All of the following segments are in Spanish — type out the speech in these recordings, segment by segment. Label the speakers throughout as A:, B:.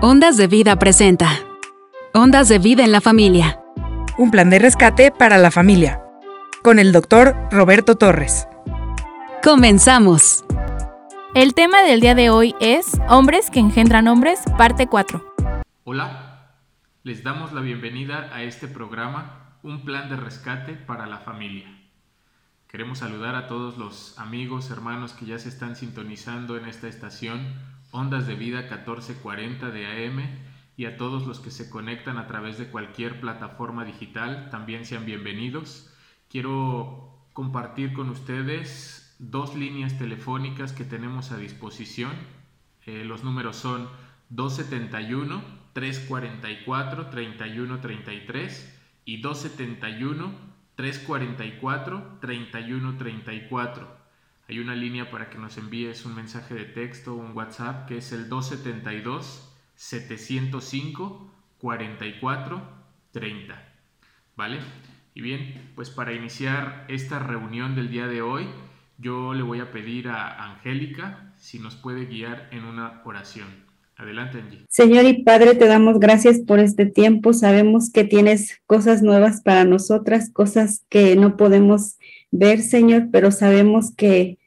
A: Ondas de Vida presenta. Ondas de Vida en la Familia.
B: Un plan de rescate para la familia. Con el doctor Roberto Torres.
A: Comenzamos.
C: El tema del día de hoy es Hombres que engendran hombres, parte 4.
D: Hola, les damos la bienvenida a este programa, Un plan de rescate para la familia. Queremos saludar a todos los amigos, hermanos que ya se están sintonizando en esta estación Ondas de Vida 1440 de AM y a todos los que se conectan a través de cualquier plataforma digital, también sean bienvenidos. Quiero compartir con ustedes dos líneas telefónicas que tenemos a disposición. Eh, los números son 271 344 3133 y 271 344 3134. Hay una línea para que nos envíes un mensaje de texto un WhatsApp que es el 272 705 44 30. ¿Vale? Y bien, pues para iniciar esta reunión del día de hoy, yo le voy a pedir a Angélica si nos puede guiar en una oración. Adelante, Angie.
E: Señor y Padre, te damos gracias por este tiempo. Sabemos que tienes cosas nuevas para nosotras, cosas que no podemos ver, Señor, pero sabemos que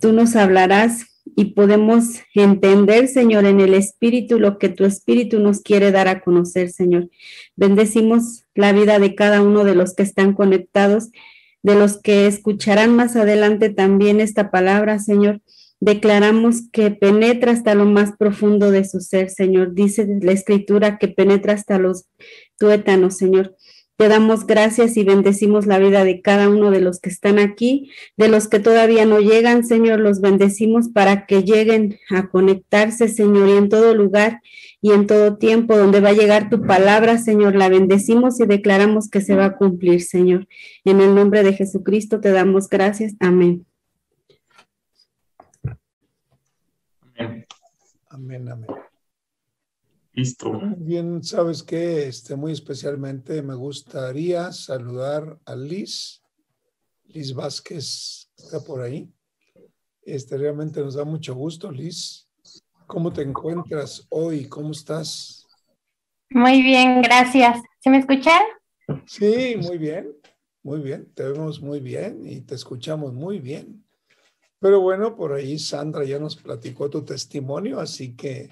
E: tú nos hablarás y podemos entender, Señor, en el Espíritu lo que tu Espíritu nos quiere dar a conocer, Señor. Bendecimos la vida de cada uno de los que están conectados, de los que escucharán más adelante también esta palabra, Señor. Declaramos que penetra hasta lo más profundo de su ser, Señor. Dice la Escritura que penetra hasta los tuétanos, Señor. Te damos gracias y bendecimos la vida de cada uno de los que están aquí, de los que todavía no llegan, Señor, los bendecimos para que lleguen a conectarse, Señor, y en todo lugar y en todo tiempo donde va a llegar tu palabra, Señor, la bendecimos y declaramos que se va a cumplir, Señor. En el nombre de Jesucristo te damos gracias. Amén.
F: Amén. Amén, amén.
D: Listo.
F: Bien, sabes que este, muy especialmente me gustaría saludar a Liz, Liz Vázquez, está por ahí. Este, realmente nos da mucho gusto, Liz. ¿Cómo te encuentras hoy? ¿Cómo estás?
G: Muy bien, gracias. ¿Se me escuchan?
F: Sí, muy bien, muy bien. Te vemos muy bien y te escuchamos muy bien. Pero bueno, por ahí Sandra ya nos platicó tu testimonio, así que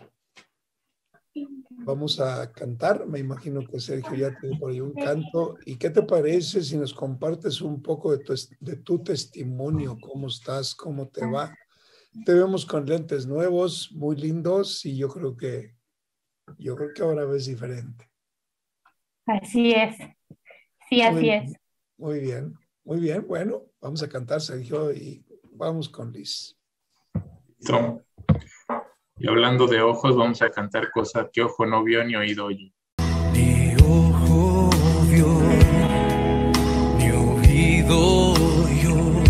F: Vamos a cantar. Me imagino que Sergio ya tiene por ahí un canto. ¿Y qué te parece si nos compartes un poco de tu, de tu testimonio? ¿Cómo estás? ¿Cómo te va? Te vemos con lentes nuevos, muy lindos y yo creo que yo creo que ahora ves diferente.
G: Así es. Sí, así es.
F: Muy bien, muy bien. Bueno, vamos a cantar, Sergio, y vamos con Liz.
D: Y hablando de ojos, vamos a cantar cosas que ojo no vio ni oído oye.
H: Ni ojo vio, ni oído yo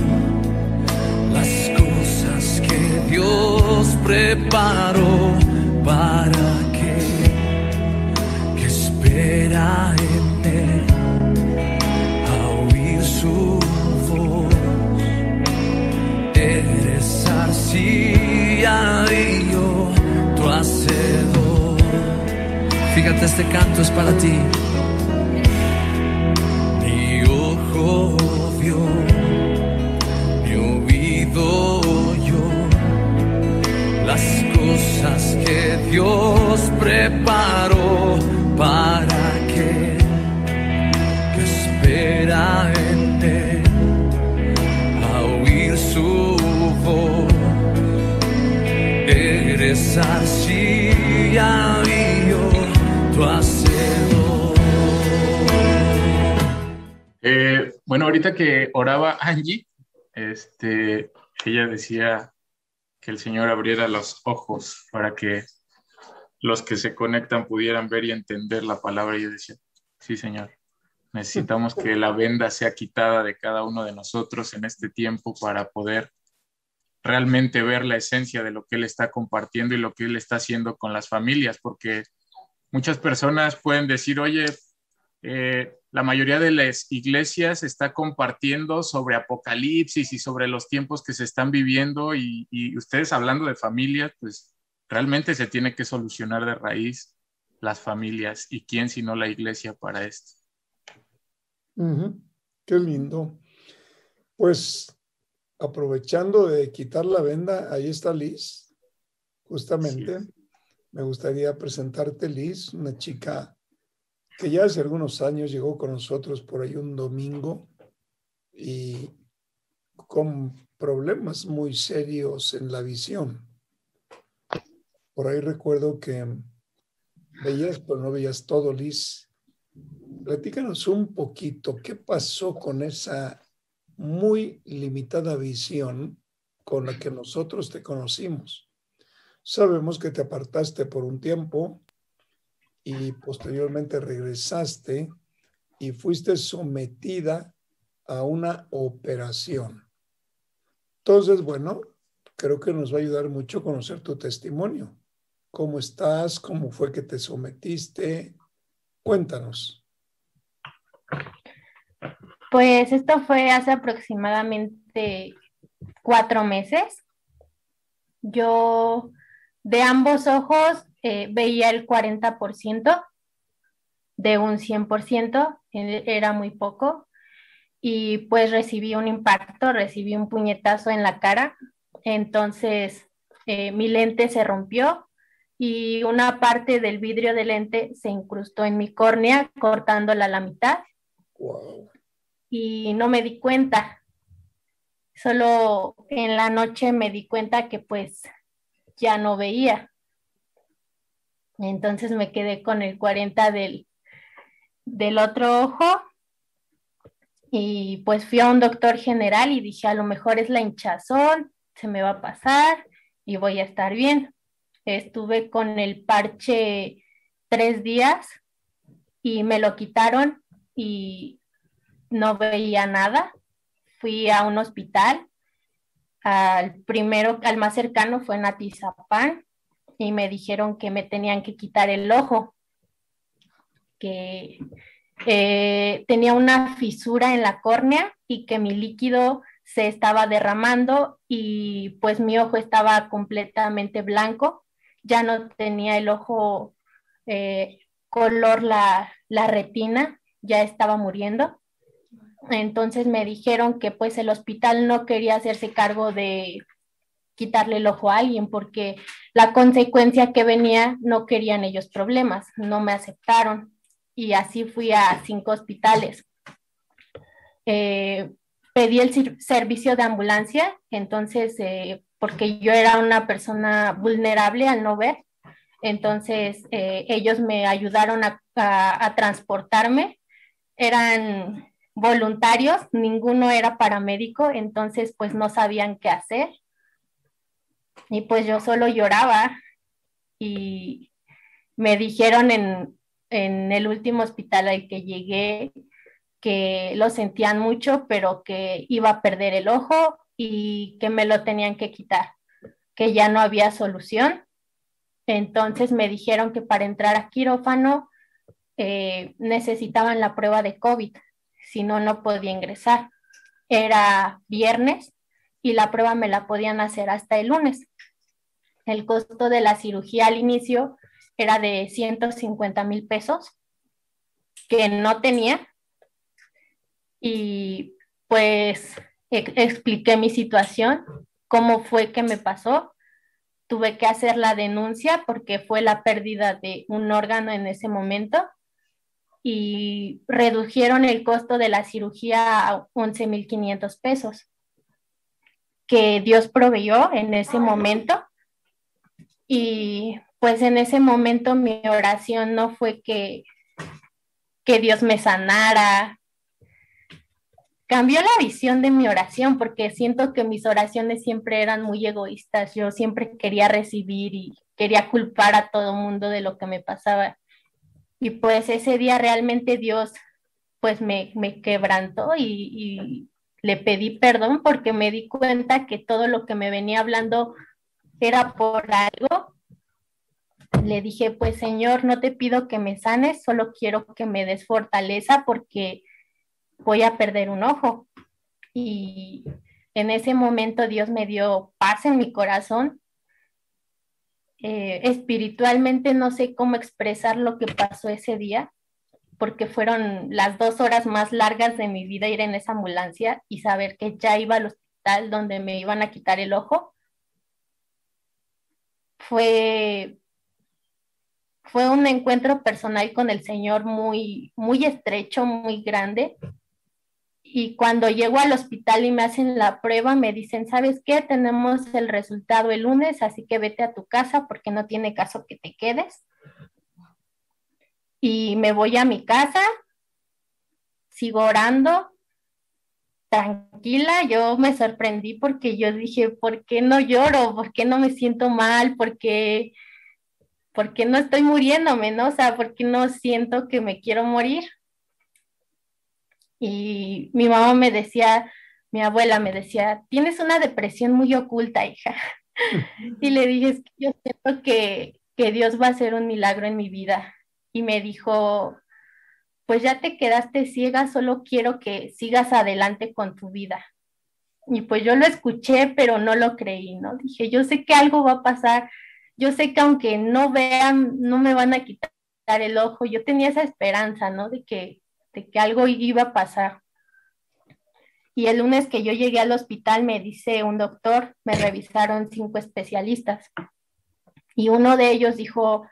H: las cosas que Dios preparó para que, que espera Fíjate, este canto es para ti. Mi ojo vio, mi oído yo las cosas que Dios preparó para que, que espera en él a oír su voz. Eres así
D: bueno, ahorita que oraba Angie, este, ella decía que el Señor abriera los ojos para que los que se conectan pudieran ver y entender la palabra. Y yo decía, sí, Señor, necesitamos que la venda sea quitada de cada uno de nosotros en este tiempo para poder realmente ver la esencia de lo que Él está compartiendo y lo que Él está haciendo con las familias, porque Muchas personas pueden decir, oye, eh, la mayoría de las iglesias está compartiendo sobre Apocalipsis y sobre los tiempos que se están viviendo y, ustedes hablando de familias, pues realmente se tiene que solucionar de raíz las familias y quién sino la iglesia para esto.
F: Qué lindo. Pues aprovechando de quitar la venda, ahí está Liz, justamente. Me gustaría presentarte, Liz, una chica que ya hace algunos años llegó con nosotros por ahí un domingo y con problemas muy serios en la visión. Por ahí recuerdo que veías, pero no veías todo, Liz. Platícanos un poquito, ¿qué pasó con esa muy limitada visión con la que nosotros te conocimos? Sabemos que te apartaste por un tiempo y posteriormente regresaste y fuiste sometida a una operación. Entonces, bueno, creo que nos va a ayudar mucho conocer tu testimonio. ¿Cómo estás? ¿Cómo fue que te sometiste? Cuéntanos.
G: Pues esto fue hace aproximadamente cuatro meses. Yo de ambos ojos eh, veía el 40% de un 100%, eh, era muy poco. Y pues recibí un impacto, recibí un puñetazo en la cara. Entonces eh, mi lente se rompió y una parte del vidrio del lente se incrustó en mi córnea, cortándola a la mitad
F: Wow.
G: y no me di cuenta. Solo en la noche me di cuenta que pues ya no veía. Entonces me quedé con el 40 del, del otro ojo y pues fui a un doctor general y dije, a lo mejor es la hinchazón, se me va a pasar y voy a estar bien. Estuve con el parche tres días y me lo quitaron y no veía nada. Fui a un hospital. Al primero, al más cercano fue en y me dijeron que me tenían que quitar el ojo, que eh, tenía una fisura en la córnea y que mi líquido se estaba derramando y pues mi ojo estaba completamente blanco, ya no tenía el ojo eh, color la, la retina, ya estaba muriendo. Entonces me dijeron que pues el hospital no quería hacerse cargo de quitarle el ojo a alguien porque la consecuencia que venía no querían ellos problemas, no me aceptaron y así fui a cinco hospitales. Eh, pedí el servicio de ambulancia, entonces eh, porque yo era una persona vulnerable al no ver, entonces eh, ellos me ayudaron a- a transportarme, eran voluntarios, ninguno era paramédico, entonces pues no sabían qué hacer. Y pues yo solo lloraba y me dijeron en, en el último hospital al que llegué que lo sentían mucho, pero que iba a perder el ojo y que me lo tenían que quitar, que ya no había solución. Entonces me dijeron que para entrar a quirófano eh, necesitaban la prueba de COVID, si no, no podía ingresar. Era viernes y la prueba me la podían hacer hasta el lunes. El costo de la cirugía al inicio era de 150 mil pesos, que no tenía. Y pues e- expliqué mi situación, cómo fue que me pasó. Tuve que hacer la denuncia porque fue la pérdida de un órgano en ese momento y redujeron el costo de la cirugía a 11.500 pesos que Dios proveyó en ese momento. Y pues en ese momento mi oración no fue que, que Dios me sanara. Cambió la visión de mi oración porque siento que mis oraciones siempre eran muy egoístas. Yo siempre quería recibir y quería culpar a todo mundo de lo que me pasaba. Y pues ese día realmente Dios pues me, me quebrantó y, y le pedí perdón porque me di cuenta que todo lo que me venía hablando era por algo. Le dije, pues Señor, no te pido que me sanes, solo quiero que me des fortaleza porque voy a perder un ojo. Y en ese momento Dios me dio paz en mi corazón eh, espiritualmente no sé cómo expresar lo que pasó ese día, porque fueron las dos horas más largas de mi vida ir en esa ambulancia y saber que ya iba al hospital donde me iban a quitar el ojo. Fue, fue un encuentro personal con el Señor muy, muy estrecho, muy grande, y cuando llego al hospital y me hacen la prueba, me dicen, ¿sabes qué? Tenemos el resultado el lunes, así que vete a tu casa porque no tiene caso que te quedes. Y me voy a mi casa, sigo orando, tranquila, yo me sorprendí porque yo dije, ¿por qué no lloro? ¿Por qué no me siento mal? ¿Por qué, por qué no estoy muriéndome? ¿No? O sea, ¿por qué no siento que me quiero morir? Y mi mamá me decía, mi abuela me decía, tienes una depresión muy oculta, hija. y le dije, yo siento que, que Dios va a hacer un milagro en mi vida. Y me dijo, pues ya te quedaste ciega, solo quiero que sigas adelante con tu vida. Y pues yo lo escuché, pero no lo creí, ¿no? Dije, yo sé que algo va a pasar, yo sé que aunque no vean, no me van a quitar el ojo, yo tenía esa esperanza, ¿no? De que de que algo iba a pasar. Y el lunes que yo llegué al hospital me dice un doctor, me revisaron cinco especialistas y uno de ellos dijo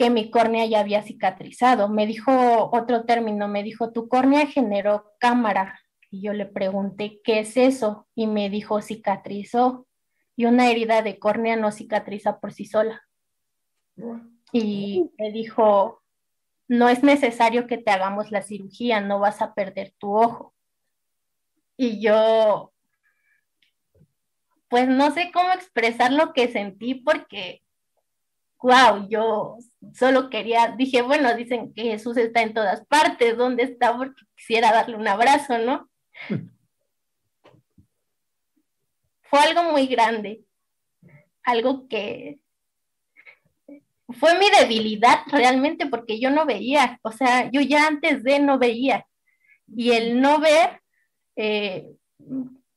G: que mi córnea ya había cicatrizado. Me dijo otro término, me dijo, tu córnea generó cámara. Y yo le pregunté, ¿qué es eso? Y me dijo, cicatrizó. Y una herida de córnea no cicatriza por sí sola. Y me dijo, no es necesario que te hagamos la cirugía, no vas a perder tu ojo. Y yo, pues no sé cómo expresar lo que sentí porque, wow, yo solo quería, dije, bueno, dicen que Jesús está en todas partes, ¿dónde está? Porque quisiera darle un abrazo, ¿no? Fue algo muy grande, algo que fue mi debilidad realmente porque yo no veía, o sea, yo ya antes de no veía y el no ver, eh,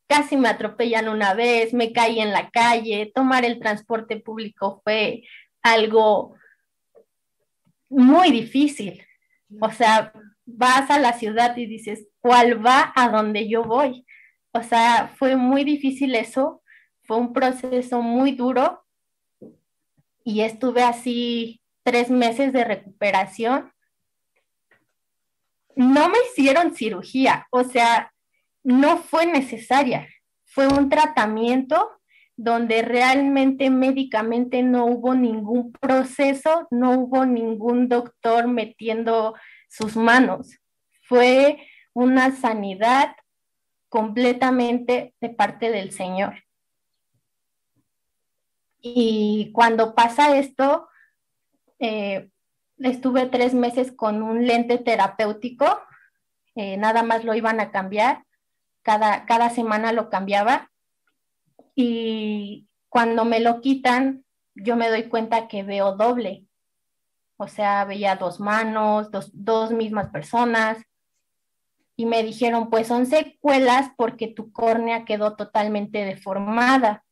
G: casi me atropellan una vez, me caí en la calle, tomar el transporte público fue algo muy difícil. O sea, vas a la ciudad y dices, ¿cuál va a donde yo voy? O sea, fue muy difícil eso, fue un proceso muy duro y estuve así tres meses de recuperación. No me hicieron cirugía, o sea, no fue necesaria. Fue un tratamiento donde realmente médicamente no hubo ningún proceso, no hubo ningún doctor metiendo sus manos. Fue una sanidad completamente de parte del Señor. Y cuando pasa esto, eh, estuve tres meses con un lente terapéutico, eh, nada más lo iban a cambiar, cada, cada semana lo cambiaba. Y cuando me lo quitan, yo me doy cuenta que veo doble. O sea, veía dos manos, dos, dos mismas personas. Y me dijeron, pues son secuelas porque tu córnea quedó totalmente deformada.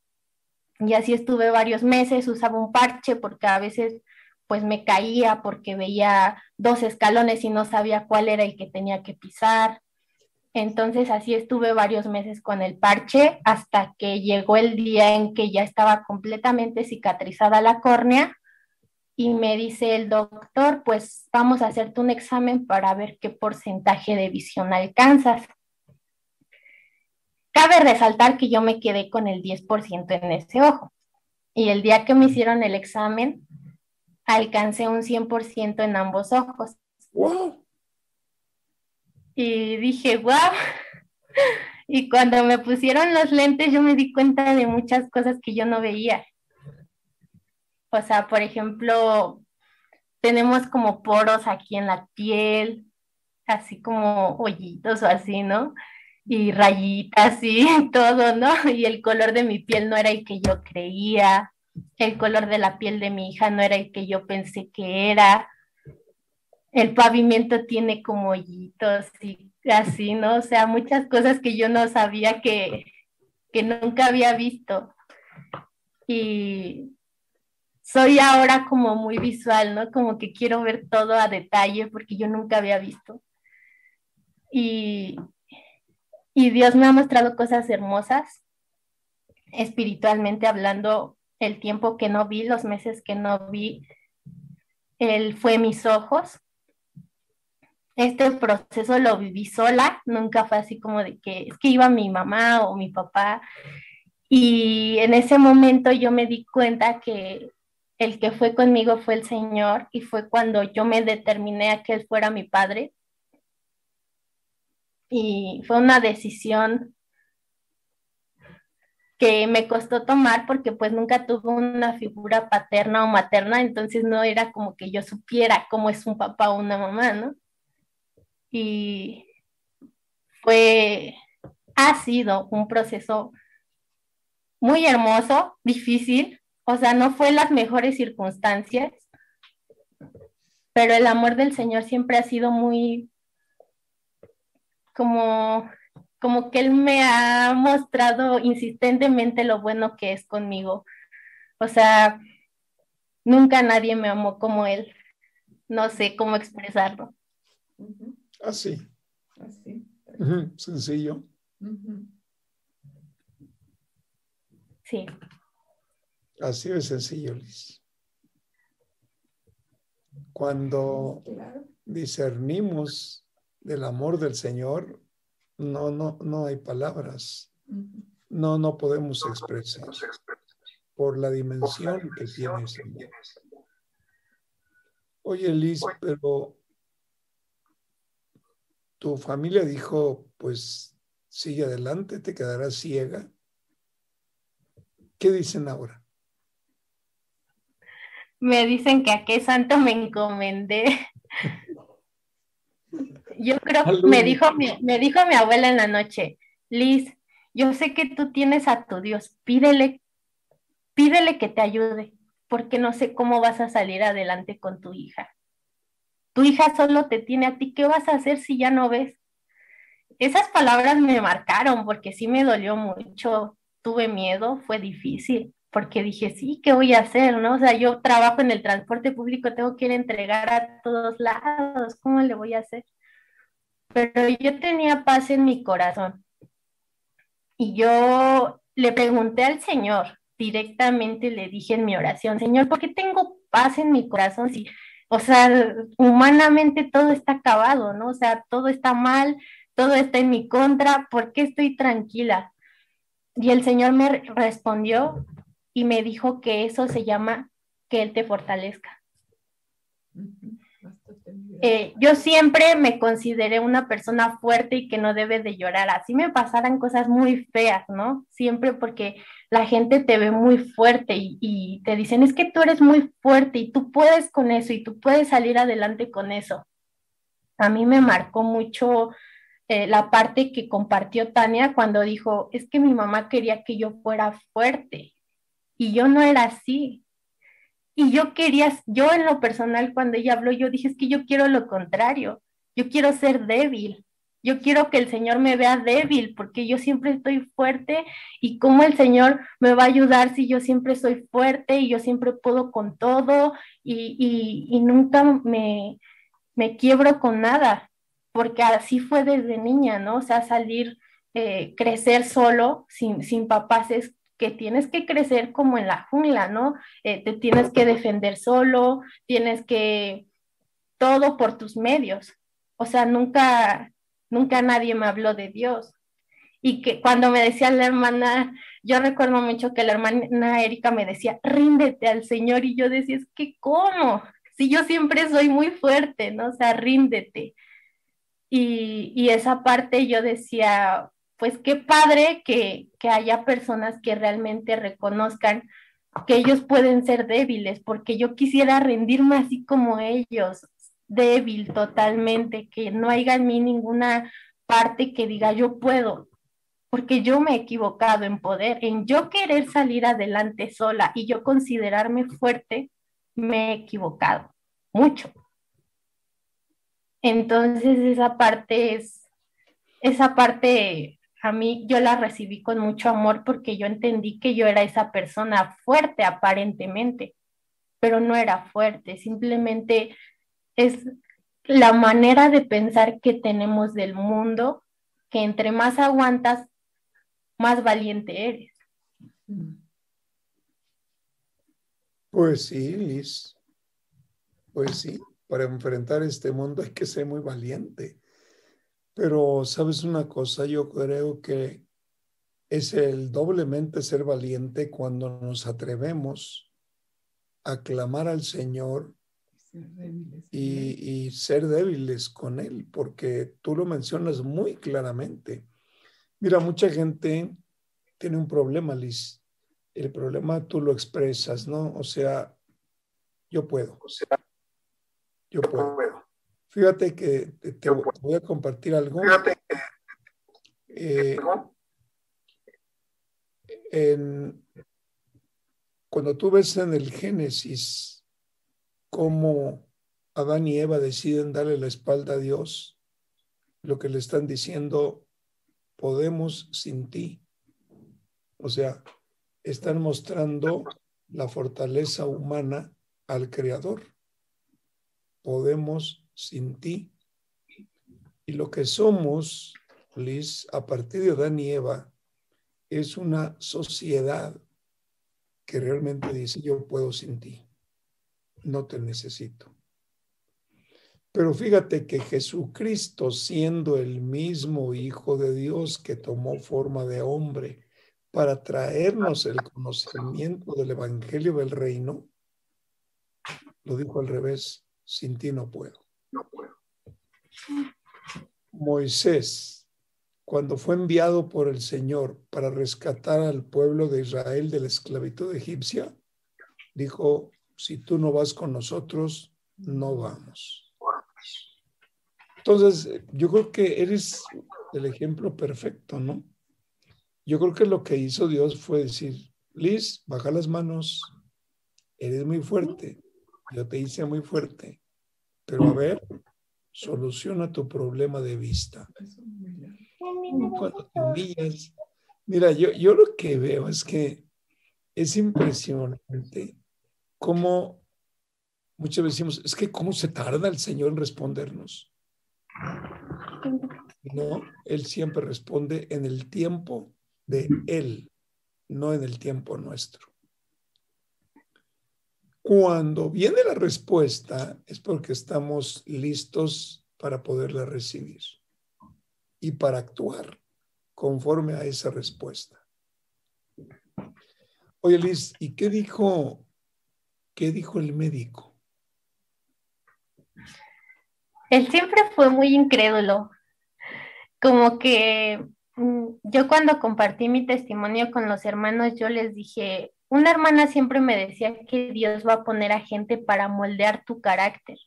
G: Y así estuve varios meses, usaba un parche porque a veces pues me caía porque veía dos escalones y no sabía cuál era el que tenía que pisar. Entonces así estuve varios meses con el parche hasta que llegó el día en que ya estaba completamente cicatrizada la córnea y me dice el doctor, pues vamos a hacerte un examen para ver qué porcentaje de visión alcanzas. Cabe resaltar que yo me quedé con el 10% en ese ojo. Y el día que me hicieron el examen, alcancé un 100% en ambos ojos. ¡Wow! Y dije, wow. Y cuando me pusieron los lentes, yo me di cuenta de muchas cosas que yo no veía. O sea, por ejemplo, tenemos como poros aquí en la piel, así como hoyitos o así, ¿no? y rayitas y todo, ¿no? Y el color de mi piel no era el que yo creía, el color de la piel de mi hija no era el que yo pensé que era, el pavimento tiene como hoyitos y así, ¿no? O sea, muchas cosas que yo no sabía que, que nunca había visto. Y soy ahora como muy visual, ¿no? Como que quiero ver todo a detalle porque yo nunca había visto. Y, y Dios me ha mostrado cosas hermosas, espiritualmente hablando, el tiempo que no vi, los meses que no vi, Él fue mis ojos. Este proceso lo viví sola, nunca fue así como de que es que iba mi mamá o mi papá. Y en ese momento yo me di cuenta que el que fue conmigo fue el Señor y fue cuando yo me determiné a que Él fuera mi padre. Y fue una decisión que me costó tomar porque pues nunca tuve una figura paterna o materna, entonces no era como que yo supiera cómo es un papá o una mamá, ¿no? Y fue, ha sido un proceso muy hermoso, difícil, o sea, no fue las mejores circunstancias, pero el amor del Señor siempre ha sido muy como como que él me ha mostrado insistentemente lo bueno que es conmigo. O sea, nunca nadie me amó como él. No sé cómo expresarlo.
F: Así.
I: Así.
F: Sencillo.
G: Sí.
F: Así de sencillo, Liz. Cuando discernimos del amor del Señor, no, no, no hay palabras. No, no podemos expresar por la dimensión que tiene Señor. Oye, Liz, pero tu familia dijo, pues sigue adelante, te quedarás ciega. ¿Qué dicen ahora?
G: Me dicen que a qué santo me encomendé. Yo creo, me dijo, mi, me dijo mi abuela en la noche, Liz, yo sé que tú tienes a tu Dios, pídele, pídele que te ayude, porque no sé cómo vas a salir adelante con tu hija. Tu hija solo te tiene a ti, ¿qué vas a hacer si ya no ves? Esas palabras me marcaron porque sí me dolió mucho, tuve miedo, fue difícil, porque dije, sí, ¿qué voy a hacer? ¿No? O sea, yo trabajo en el transporte público, tengo que ir a entregar a todos lados, ¿cómo le voy a hacer? pero yo tenía paz en mi corazón. Y yo le pregunté al Señor, directamente le dije en mi oración, Señor, ¿por qué tengo paz en mi corazón? Si, o sea, humanamente todo está acabado, ¿no? O sea, todo está mal, todo está en mi contra, ¿por qué estoy tranquila? Y el Señor me respondió y me dijo que eso se llama que Él te fortalezca. Eh, yo siempre me consideré una persona fuerte y que no debe de llorar. Así me pasaran cosas muy feas, ¿no? Siempre porque la gente te ve muy fuerte y, te dicen, es que tú eres muy fuerte y tú puedes con eso y tú puedes salir adelante con eso. A mí me marcó mucho eh, la parte que compartió Tania cuando dijo, es que mi mamá quería que yo fuera fuerte y yo no era así y yo quería, yo en lo personal, cuando ella habló, yo dije, es que yo quiero lo contrario, yo quiero ser débil, yo quiero que el Señor me vea débil, porque yo siempre estoy fuerte y cómo el Señor me va a ayudar si yo siempre soy fuerte y yo siempre puedo con todo y, y, nunca me, me, quiebro con nada, porque así fue desde niña, ¿no? O sea, salir, eh, crecer solo, sin, sin papás, es que tienes que crecer como en la jungla, ¿no? Eh, te tienes que defender solo, tienes que todo por tus medios. O sea, nunca, nunca nadie me habló de Dios. Y que cuando me decía la hermana, yo recuerdo mucho que la hermana Erika me decía, ríndete al Señor. Y yo decía, es que, ¿cómo? Si yo siempre soy muy fuerte, ¿no? O sea, ríndete. Y, y esa parte yo decía, pues qué padre que, haya personas que realmente reconozcan que ellos pueden ser débiles, porque yo quisiera rendirme así como ellos, débil totalmente, que no haya en mí ninguna parte que diga yo puedo, porque yo me he equivocado en poder, en yo querer salir adelante sola y yo considerarme fuerte, me he equivocado mucho. Entonces esa parte es, esa parte a mí yo la recibí con mucho amor porque yo entendí que yo era esa persona fuerte aparentemente, pero no era fuerte, simplemente es la manera de pensar que tenemos del mundo, que entre más aguantas, más valiente eres.
F: Pues sí, Liz. Pues sí, para enfrentar este mundo hay que ser muy valiente. Pero, ¿sabes una cosa? Yo creo que es el doblemente ser valiente cuando nos atrevemos a clamar al Señor y, y, ser débiles con Él, porque tú lo mencionas muy claramente. Mira, mucha gente tiene un problema, Liz. El problema tú lo expresas, ¿no? O sea, yo puedo. O sea, yo puedo. Fíjate que te, voy a compartir algo. Fíjate que. Eh, cuando tú ves en el Génesis cómo Adán y Eva deciden darle la espalda a Dios, lo que le están diciendo, podemos sin ti. O sea, están mostrando la fortaleza humana al Creador. Podemos sin ti. Y lo que somos, Liz, a partir de Adán y Eva, es una sociedad que realmente dice, yo puedo sin ti, no te necesito. Pero fíjate que Jesucristo, siendo el mismo Hijo de Dios que tomó forma de hombre para traernos el conocimiento del Evangelio del Reino, lo dijo al revés, sin ti no puedo. No puedo. Moisés cuando fue enviado por el Señor para rescatar al pueblo de Israel de la esclavitud egipcia, dijo, si tú no vas con nosotros, no vamos. Entonces, yo creo que eres el ejemplo perfecto, ¿no? Yo creo que lo que hizo Dios fue decir, Liz, baja las manos, eres muy fuerte, yo te hice muy fuerte, pero a ver, soluciona tu problema de vista cuando te humillas. Mira, yo, yo lo que veo es que es impresionante cómo muchas veces decimos, es que cómo se tarda el Señor en respondernos. No, Él siempre responde en el tiempo de Él, no en el tiempo nuestro. Cuando viene la respuesta es porque estamos listos para poderla recibir y para actuar conforme a esa respuesta. Oye, Liz, ¿y qué dijo, qué dijo el médico?
G: Él siempre fue muy incrédulo. Como que mm, yo cuando compartí mi testimonio con los hermanos, yo les dije, una hermana siempre me decía que Dios va a poner a gente para moldear tu carácter.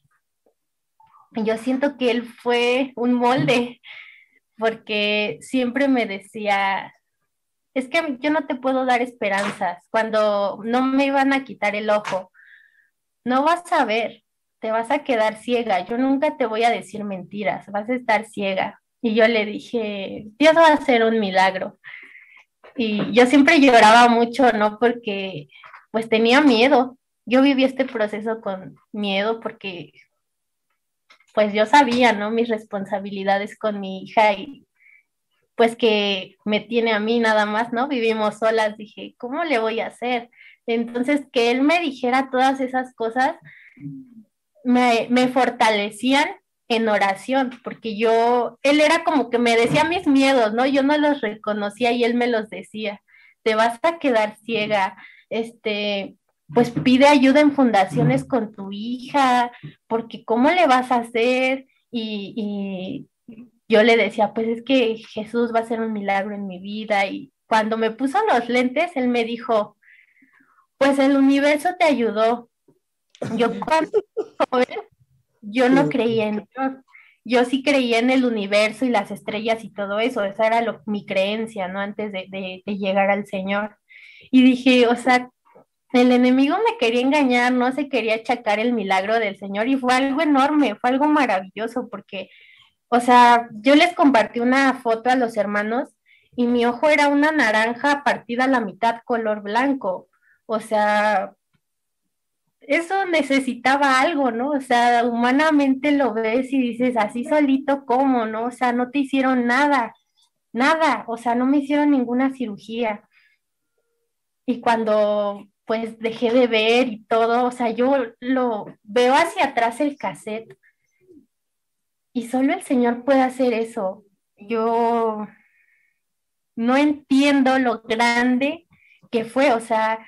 G: Yo siento que él fue un molde porque siempre me decía, es que yo no te puedo dar esperanzas cuando no me iban a quitar el ojo. No vas a ver, te vas a quedar ciega. Yo nunca te voy a decir mentiras, vas a estar ciega. Y yo le dije, Dios va a hacer un milagro. Y yo siempre lloraba mucho, ¿no? Porque pues tenía miedo. Yo viví este proceso con miedo porque pues yo sabía, ¿no? Mis responsabilidades con mi hija y pues que me tiene a mí nada más, ¿no? Vivimos solas, dije, ¿cómo le voy a hacer? Entonces, que él me dijera todas esas cosas me, me fortalecían en oración, porque yo, él era como que me decía mis miedos, ¿no? Yo no los reconocía y él me los decía, te vas a quedar ciega, este, pues pide ayuda en fundaciones con tu hija, porque ¿cómo le vas a hacer? Y, yo le decía, pues es que Jesús va a hacer un milagro en mi vida. Y cuando me puso los lentes, él me dijo, pues el universo te ayudó. Yo cuando yo no creía en Dios. Yo sí creía en el universo y las estrellas y todo eso. Esa era lo, mi creencia, ¿no? Antes de, de llegar al Señor. Y dije, o sea, el enemigo me quería engañar, no se quería achacar el milagro del Señor y fue algo enorme, fue algo maravilloso porque, o sea, yo les compartí una foto a los hermanos y mi ojo era una naranja partida a la mitad color blanco, o sea, eso necesitaba algo, ¿no? O sea, humanamente lo ves y dices, así solito, ¿cómo, no? O sea, no te hicieron nada, nada, o sea, no me hicieron ninguna cirugía. Y cuando pues dejé de ver y todo, o sea, yo lo veo hacia atrás el cassette y solo el Señor puede hacer eso. Yo no entiendo lo grande que fue, o sea,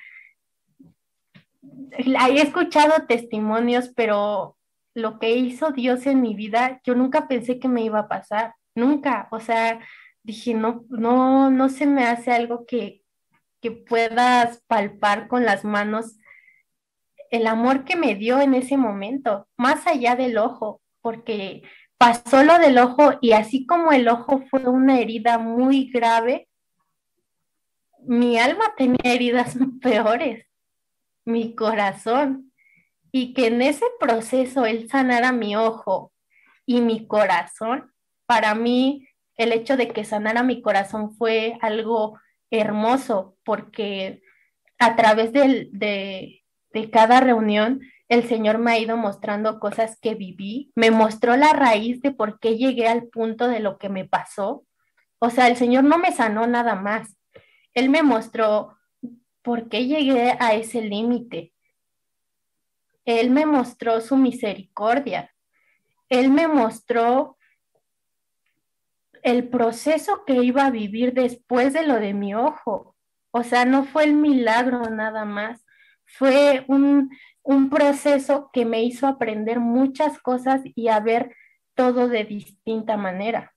G: he escuchado testimonios, pero lo que hizo Dios en mi vida, yo nunca pensé que me iba a pasar, nunca, o sea, dije, no, no, no se me hace algo que, que puedas palpar con las manos el amor que me dio en ese momento, más allá del ojo, porque pasó lo del ojo y así como el ojo fue una herida muy grave, mi alma tenía heridas peores mi corazón y que en ese proceso él sanara mi ojo y mi corazón, para mí el hecho de que sanara mi corazón fue algo hermoso porque a través de, de cada reunión el Señor me ha ido mostrando cosas que viví, me mostró la raíz de por qué llegué al punto de lo que me pasó. O sea, el Señor no me sanó nada más. Él me mostró ¿por qué llegué a ese límite? Él me mostró su misericordia. Él me mostró el proceso que iba a vivir después de lo de mi ojo. O sea, no fue el milagro nada más, fue un, un proceso que me hizo aprender muchas cosas y a ver todo de distinta manera.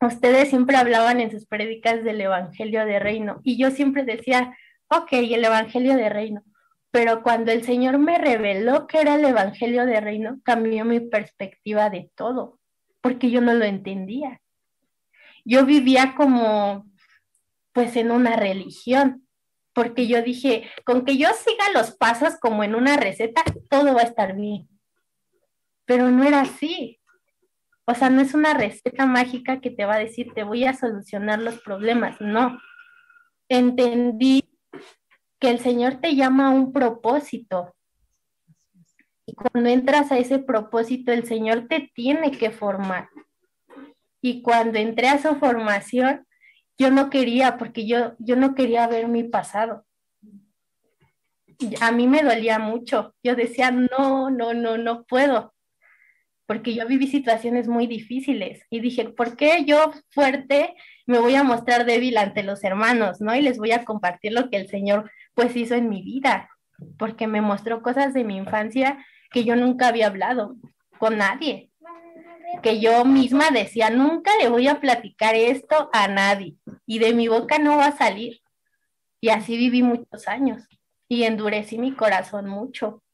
G: Ustedes siempre hablaban en sus prédicas del Evangelio de Reino y yo siempre decía, ok, el Evangelio de Reino. Pero cuando el Señor me reveló que era el Evangelio de Reino, cambió mi perspectiva de todo, porque yo no lo entendía. Yo vivía como, pues, en una religión, porque yo dije, con que yo siga los pasos como en una receta, todo va a estar bien. Pero no era así. O sea, no es una receta mágica que te va a decir, te voy a solucionar los problemas. No. Entendí que el Señor te llama a un propósito. Y cuando entras a ese propósito, el Señor te tiene que formar. Y cuando entré a su formación, yo no quería, porque yo, yo no quería ver mi pasado. A mí me dolía mucho. Yo decía, no, no, no, no puedo. Porque yo viví situaciones muy difíciles. Y dije, ¿por qué yo fuerte me voy a mostrar débil ante los hermanos, ¿no? Y les voy a compartir lo que el Señor pues hizo en mi vida, porque me mostró cosas de mi infancia que yo nunca había hablado con nadie, que yo misma decía, nunca le voy a platicar esto a nadie y de mi boca no va a salir. Y así viví muchos años y endurecí mi corazón mucho.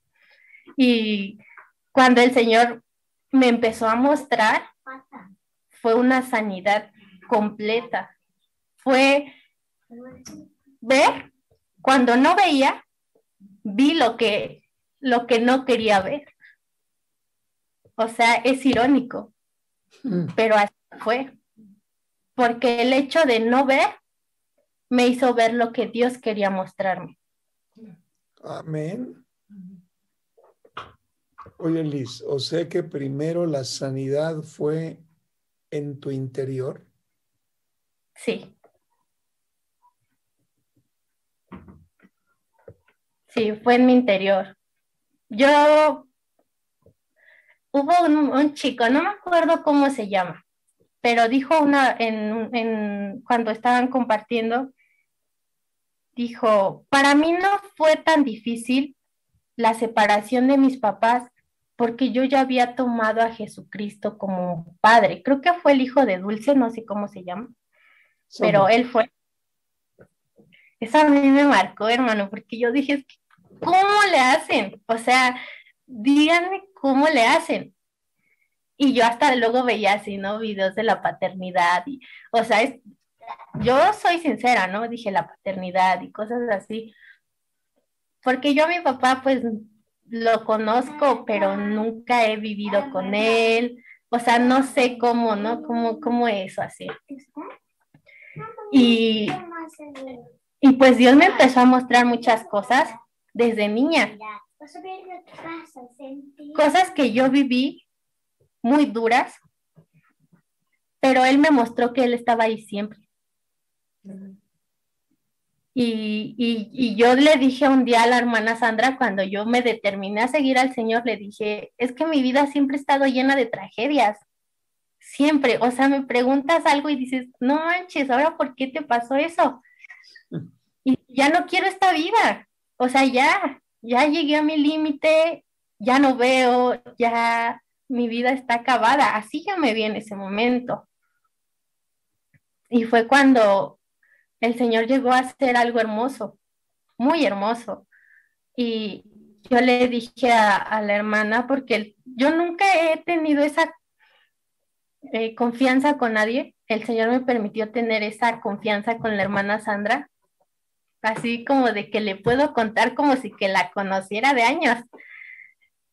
G: Y cuando el Señor me empezó a mostrar, fue una sanidad completa. Fue ver cuando no veía, vi lo que, lo que no quería ver. O sea, es irónico, mm. pero así fue. Porque el hecho de no ver me hizo ver lo que Dios quería mostrarme.
F: Amén. Oye, Liz, o sea que primero la sanidad fue en tu interior.
G: Sí. Sí, fue en mi interior. Yo, hubo un, chico, no me acuerdo cómo se llama, pero dijo una, en, en, cuando estaban compartiendo, dijo, para mí no fue tan difícil la separación de mis papás porque yo ya había tomado a Jesucristo como padre. Creo que fue el hijo de Dulce, no sé cómo se llama, pero él fue. Eso a mí me marcó, hermano, porque yo dije, ¿Cómo le hacen? O sea, díganme cómo le hacen. Y yo hasta luego veía así, ¿no? Videos de la paternidad. Y, o sea, yo soy sincera, ¿no? Dije la paternidad y cosas así. Porque yo a mi papá, pues, lo conozco, pero nunca he vivido con él. O sea, no sé cómo, ¿no? Cómo, cómo es así. Y, y pues Dios me empezó a mostrar muchas cosas desde niña. cosas que yo viví muy duras, pero él me mostró que él estaba ahí siempre. Y, y, y, yo le dije un día a la hermana Sandra, cuando yo me determiné a seguir al Señor, le dije, es que mi vida siempre ha estado llena de tragedias. Siempre, o sea, me preguntas algo y dices, no manches, ahora ¿por qué te pasó eso? Y ya no quiero esta vida. O sea, ya, ya llegué a mi límite, ya no veo, ya mi vida está acabada. Así ya me vi en ese momento. Y fue cuando el Señor llegó a hacer algo hermoso, muy hermoso. Y yo le dije a, la hermana, porque yo nunca he tenido esa eh, confianza con nadie, el Señor me permitió tener esa confianza con la hermana Sandra, así como de que le puedo contar como si que la conociera de años.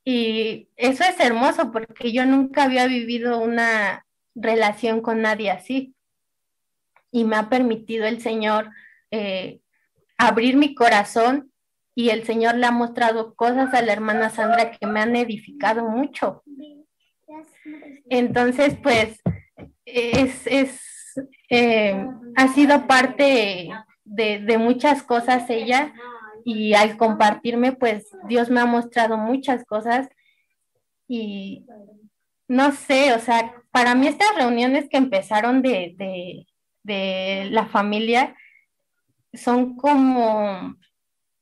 G: Y eso es hermoso porque yo nunca había vivido una relación con nadie así. Y me ha permitido el Señor eh, abrir mi corazón y el Señor le ha mostrado cosas a la hermana Sandra que me han edificado mucho. Entonces, pues, es, es eh, ha sido parte de, muchas cosas ella y al compartirme, pues Dios me ha mostrado muchas cosas y no sé, o sea, para mí estas reuniones que empezaron de, de, de la familia son como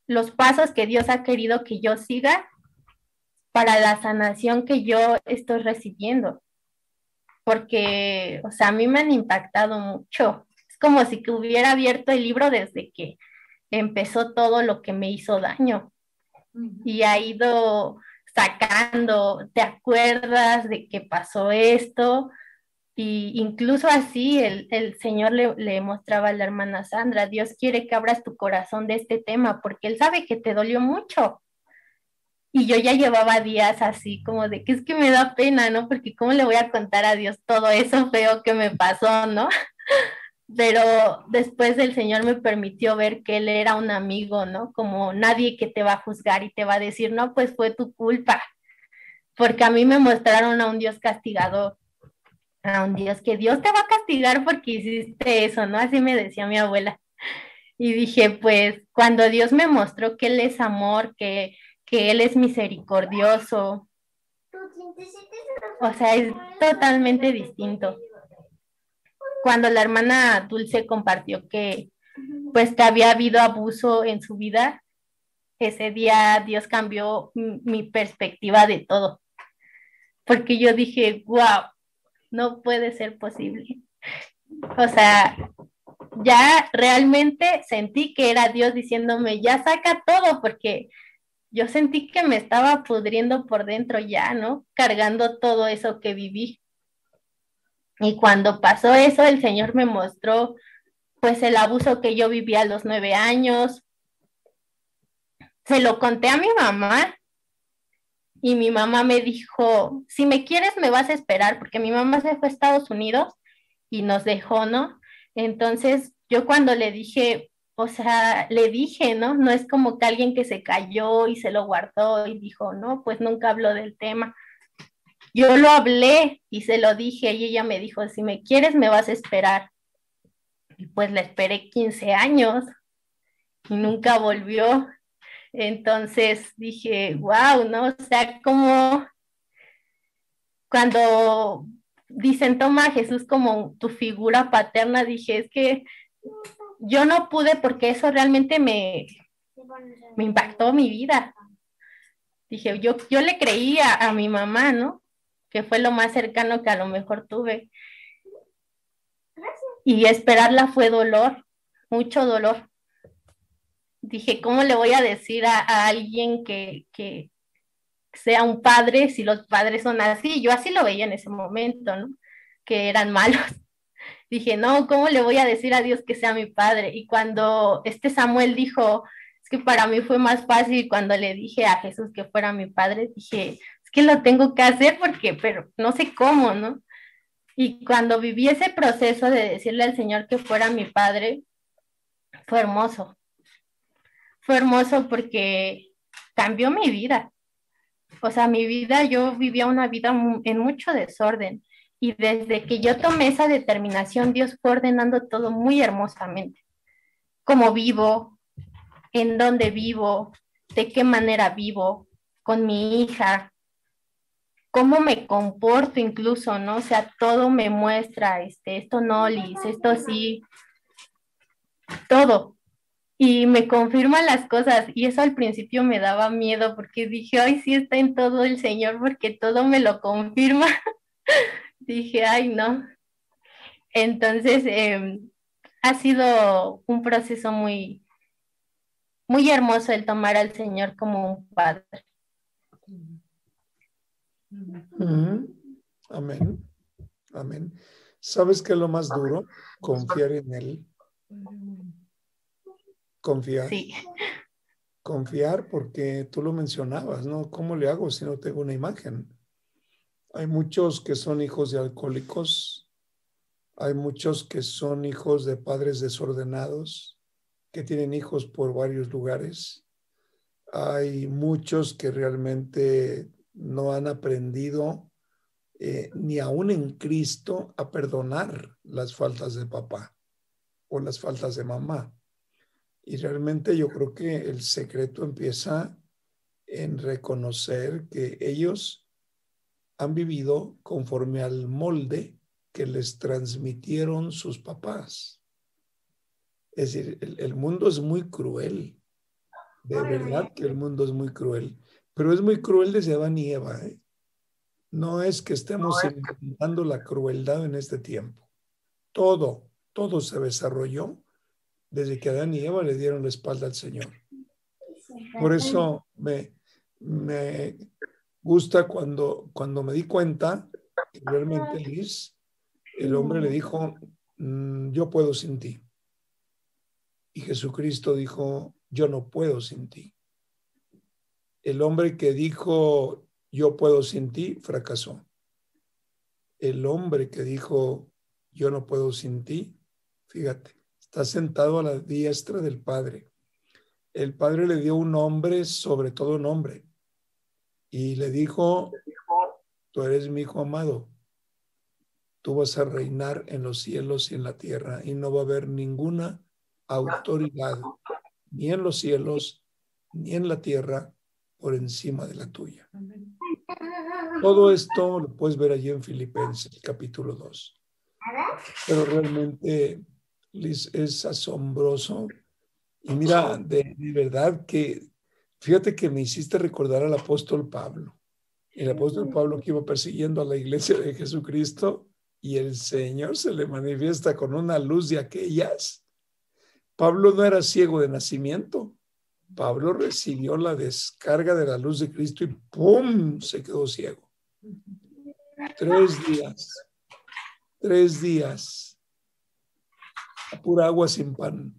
G: los pasos que Dios ha querido que yo siga para la sanación que yo estoy recibiendo. Porque, o sea, a mí me han impactado mucho como si que hubiera abierto el libro desde que empezó todo lo que me hizo daño. Y ha ido sacando, ¿te acuerdas de que pasó esto? Y incluso así el, Señor le, le, mostraba a la hermana Sandra, Dios quiere que abras tu corazón de este tema porque Él sabe que te dolió mucho. Y yo ya llevaba días así como de que es que me da pena, ¿no? Porque ¿cómo le voy a contar a Dios todo eso feo que me pasó, ¿no? pero después el Señor me permitió ver que Él era un amigo, ¿no? Como nadie que te va a juzgar y te va a decir, no, pues fue tu culpa, porque a mí me mostraron a un Dios castigador, a un Dios que Dios te va a castigar porque hiciste eso, ¿no? Así me decía mi abuela. Y dije, pues cuando Dios me mostró que Él es amor, que, que Él es misericordioso, o sea, es totalmente distinto cuando la hermana Dulce compartió que pues que había habido abuso en su vida, ese día Dios cambió mi perspectiva de todo. Porque yo dije, wow, no puede ser posible. O sea, ya realmente sentí que era Dios diciéndome, ya saca todo, porque yo sentí que me estaba pudriendo por dentro ya, ¿no? Cargando todo eso que viví. Y cuando pasó eso, el Señor me mostró pues el abuso que yo vivía a los nueve años. Se lo conté a mi mamá y mi mamá me dijo, si me quieres me vas a esperar, porque mi mamá se fue a Estados Unidos y nos dejó, ¿no? Entonces yo cuando le dije, o sea, le dije, ¿no? No es como que alguien que se cayó y se lo guardó y dijo, no, pues nunca habló del tema. Yo lo hablé y se lo dije y ella me dijo, si me quieres me vas a esperar. Y pues la esperé 15 años y nunca volvió. Entonces dije, wow, ¿no? O sea, como cuando dicen, toma a Jesús como tu figura paterna, dije, es que yo no pude porque eso realmente me, me impactó mi vida. Dije, yo, yo le creía a mi mamá, ¿no? Que fue lo más cercano que a lo mejor tuve. Y esperarla fue dolor, mucho dolor. Dije, ¿cómo le voy a decir a, alguien que, que, sea un padre si los padres son así? Yo así lo veía en ese momento, ¿no? Que eran malos. Dije, no, ¿cómo le voy a decir a Dios que sea mi padre? Y cuando este Samuel dijo, es que para mí fue más fácil cuando le dije a Jesús que fuera mi padre, dije, que lo tengo que hacer porque, pero no sé cómo, ¿no? Y cuando viví ese proceso de decirle al Señor que fuera mi padre, fue hermoso. Fue hermoso porque cambió mi vida. O sea, mi vida, yo vivía una vida en mucho desorden. Y desde que yo tomé esa determinación, Dios fue ordenando todo muy hermosamente. Cómo vivo, en dónde vivo, de qué manera vivo, con mi hija, cómo me comporto incluso, ¿no? O sea, todo me muestra, este, esto no, Liz, esto sí, todo. Y me confirman las cosas y eso al principio me daba miedo porque dije, ay, sí está en todo el Señor porque todo me lo confirma. dije, ay, no. Entonces, em, ha sido un proceso muy, muy hermoso el tomar al Señor como un padre.
F: Amén. Amén. ¿Sabes qué es lo más duro? Confiar en Él. Confiar.
G: Sí.
F: Confiar porque tú lo mencionabas, ¿no? ¿Cómo le hago si no tengo una imagen? Hay muchos que son hijos de alcohólicos, hay muchos que son hijos de padres desordenados, que tienen hijos por varios lugares. Hay muchos que realmente no han aprendido eh, ni aún en Cristo a perdonar las faltas de papá o las faltas de mamá. Y realmente yo creo que el secreto empieza en reconocer que ellos han vivido conforme al molde que les transmitieron sus papás. Es decir, el, mundo es muy cruel. De verdad que el mundo es muy cruel. Pero es muy cruel desde Adán y Eva. ¿eh? No es que estemos inventando la crueldad en este tiempo. Todo, todo se desarrolló desde que Adán y Eva le dieron la espalda al Señor. Por eso me, me gusta cuando, cuando me di cuenta que realmente Liz, el hombre le dijo, mm, yo puedo sin ti. Y Jesucristo dijo, yo no puedo sin ti. El hombre que dijo, yo puedo sin ti, fracasó. El hombre que dijo, yo no puedo sin ti, fíjate, está sentado a la diestra del Padre. El Padre le dio un nombre sobre todo nombre y le dijo, tú eres mi hijo amado, tú vas a reinar en los cielos y en la tierra y no va a haber ninguna autoridad ni en los cielos ni en la tierra por encima de la tuya. Todo esto lo puedes ver allí en Filipenses capítulo 2. Pero realmente Liz, es asombroso. Y mira, de, verdad que, fíjate que me hiciste recordar al apóstol Pablo. El apóstol Pablo que iba persiguiendo a la iglesia de Jesucristo y el Señor se le manifiesta con una luz de aquellas. Pablo no era ciego de nacimiento. Pablo recibió la descarga de la luz de Cristo y ¡pum! se quedó ciego. Tres días. Tres días a pura agua sin pan,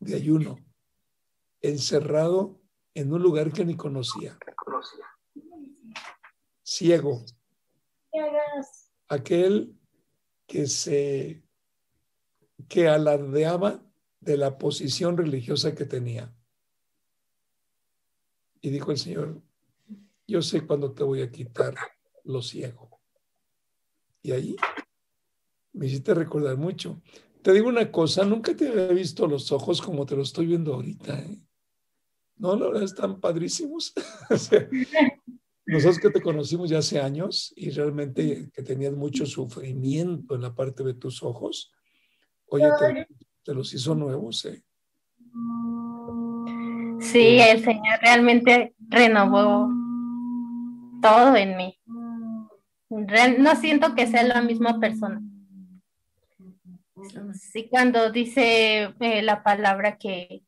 F: de ayuno, encerrado en un lugar que ni conocía. Ciego. Aquel que se que alardeaba de la posición religiosa que tenía. Y dijo el Señor, yo sé cuándo te voy a quitar lo ciego. Y ahí me hiciste recordar mucho. Te digo una cosa, nunca te había visto los ojos como te los estoy viendo ahorita. ¿eh? No, la verdad están padrísimos. nosotros que te conocimos ya hace años y realmente que tenías mucho sufrimiento en la parte de tus ojos, oye, te, los hizo nuevos. ¿eh?
G: Sí, el Señor realmente renovó todo en mí. No siento que sea la misma persona. Sí, cuando dice eh, la palabra que,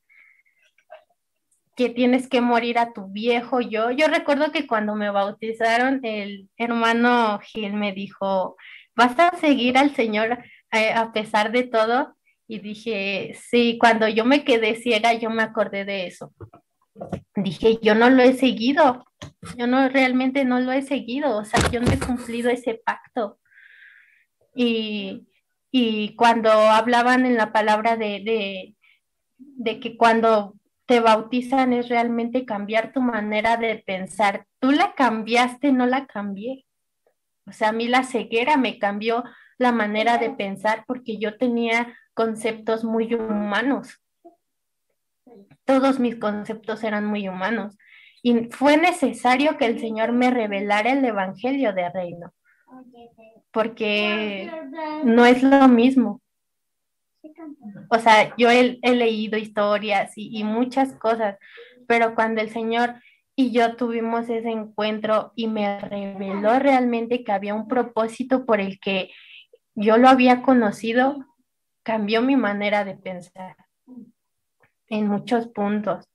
G: que tienes que morir a tu viejo yo, yo recuerdo que cuando me bautizaron, el hermano Gil me dijo, ¿vas a seguir al Señor eh, a pesar de todo? Y dije, sí, cuando yo me quedé ciega, yo me acordé de eso. Dije, yo no lo he seguido, yo no realmente no lo he seguido, o sea, yo no he cumplido ese pacto. Y, y cuando hablaban en la palabra de, de, que cuando te bautizan es realmente cambiar tu manera de pensar. Tú la cambiaste, no la cambié. O sea, a mí la ceguera me cambió la manera de pensar porque yo tenía conceptos muy humanos. Todos mis conceptos eran muy humanos. Y fue necesario que el Señor me revelara el Evangelio de Reino, porque no es lo mismo. O sea, yo he, leído historias y, muchas cosas, pero cuando el Señor y yo tuvimos ese encuentro y me reveló realmente que había un propósito por el que yo lo había conocido, cambió mi manera de pensar en muchos puntos.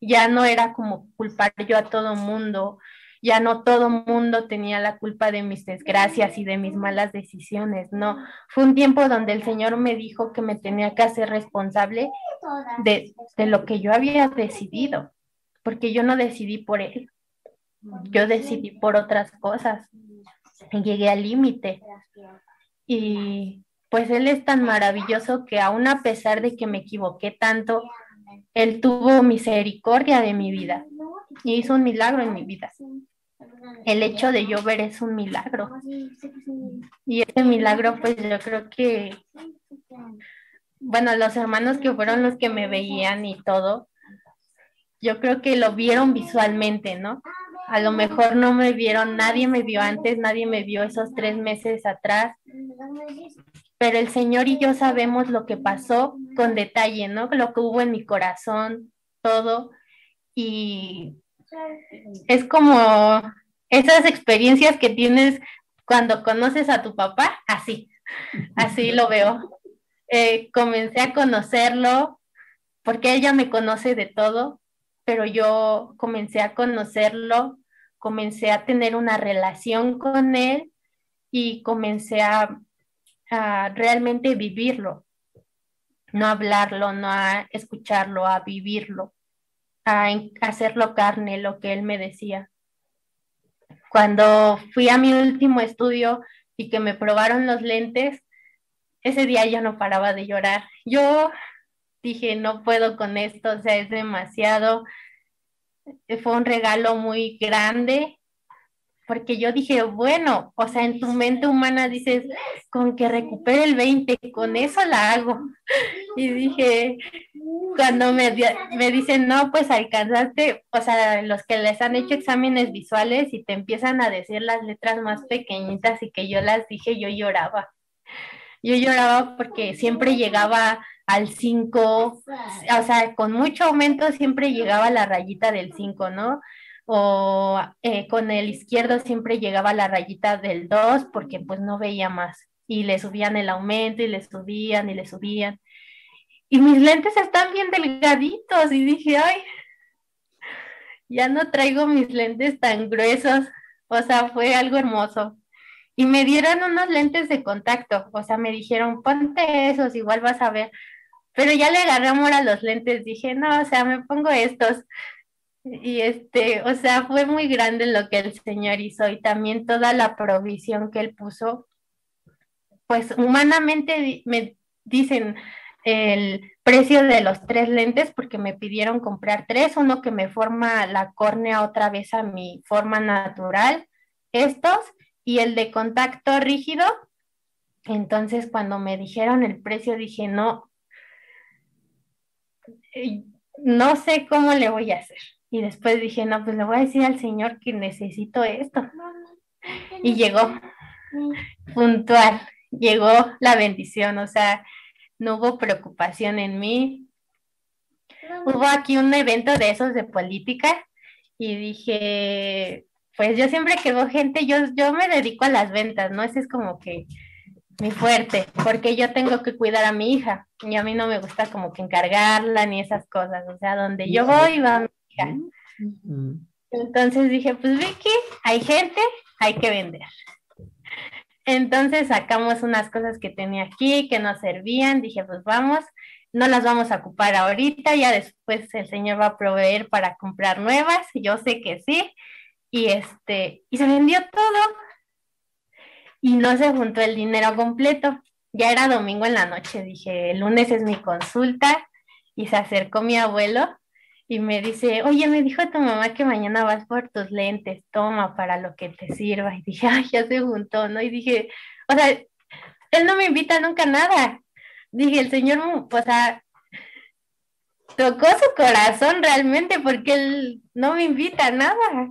G: Ya no era como culpar yo a todo mundo, ya no todo mundo tenía la culpa de mis desgracias y de mis malas decisiones, no. Fue un tiempo donde el Señor me dijo que me tenía que hacer responsable de, de lo que yo había decidido porque yo no decidí por él, yo decidí por otras cosas llegué al límite. Y pues él es tan maravilloso que aún a pesar de que me equivoqué tanto, él tuvo misericordia de mi vida y hizo un milagro en mi vida. El hecho de yo ver es un milagro. Y ese milagro, pues yo creo que, bueno, los hermanos que fueron los que me veían y todo, yo creo que lo vieron visualmente, ¿no? A lo mejor no me vieron, nadie me vio antes, nadie me vio esos tres meses atrás, pero el Señor y yo sabemos lo que pasó con detalle, ¿no? Lo que hubo en mi corazón, todo. Y es como esas experiencias que tienes cuando conoces a tu papá, así, así lo veo. Eh, comencé a conocerlo porque ella me conoce de todo, pero yo comencé a conocerlo, comencé a tener una relación con él y comencé a, realmente vivirlo, no hablarlo, no a escucharlo, a vivirlo, a, hacerlo carne, lo que él me decía. Cuando fui a mi último estudio y que me probaron los lentes, ese día yo no paraba de llorar. Yo dije, no puedo con esto, o sea, es demasiado. Fue un regalo muy grande, porque yo dije, bueno, o sea, en tu mente humana dices, con que recupere el 20, con eso la hago. Y dije, cuando me, me dicen, no, pues alcanzaste, o sea, los que les han hecho exámenes visuales y te empiezan a decir las letras más pequeñitas y que yo las dije, yo lloraba. Yo lloraba porque siempre llegaba al 5, o sea, con mucho aumento siempre llegaba la rayita del 5, ¿no? O eh, con el izquierdo siempre llegaba la rayita del 2 porque pues no veía más y le subían el aumento y le subían y le subían. Y mis lentes están bien delgaditos y dije, ay, ya no traigo mis lentes tan gruesos. O sea, fue algo hermoso. Y me dieron unos lentes de contacto, o sea, me dijeron, ponte esos, igual vas a ver. Pero ya le agarré amor a los lentes, dije, no, o sea, me pongo estos. Y este, o sea, fue muy grande lo que el Señor hizo y también toda la provisión que Él puso. Pues humanamente me dicen el precio de los tres lentes porque me pidieron comprar tres, uno que me forma la córnea otra vez a mi forma natural, estos, y el de contacto rígido. Entonces, cuando me dijeron el precio, dije, no, no sé cómo le voy a hacer. Y después dije, no, pues le voy a decir al Señor que necesito esto. Y llegó. puntual, llegó la bendición, o sea, no hubo preocupación en mí. Hubo aquí un evento de esos de política y dije, pues yo siempre que veo gente, yo, yo me dedico a las ventas, ¿no? Ese es como que mi fuerte, porque yo tengo que cuidar a mi hija y a mí no me gusta como que encargarla ni esas cosas, o sea, donde yo voy va mi hija. Entonces dije, pues Vicky, hay gente, hay que vender. Entonces sacamos unas cosas que tenía aquí que nos servían, dije, pues vamos, no las vamos a ocupar ahorita, ya después el señor va a proveer para comprar nuevas, yo sé que sí, y este, y se vendió todo, y no se juntó el dinero completo. Ya era domingo en la noche, dije, el lunes es mi consulta y se acercó mi abuelo y me dice, oye, me dijo tu mamá que mañana vas por tus lentes, toma para lo que te sirva. Y dije, ay, ya se juntó, ¿no? Y dije, o sea, él no me invita nunca a nada. Dije, el Señor, o sea, tocó su corazón realmente porque él no me invita a nada.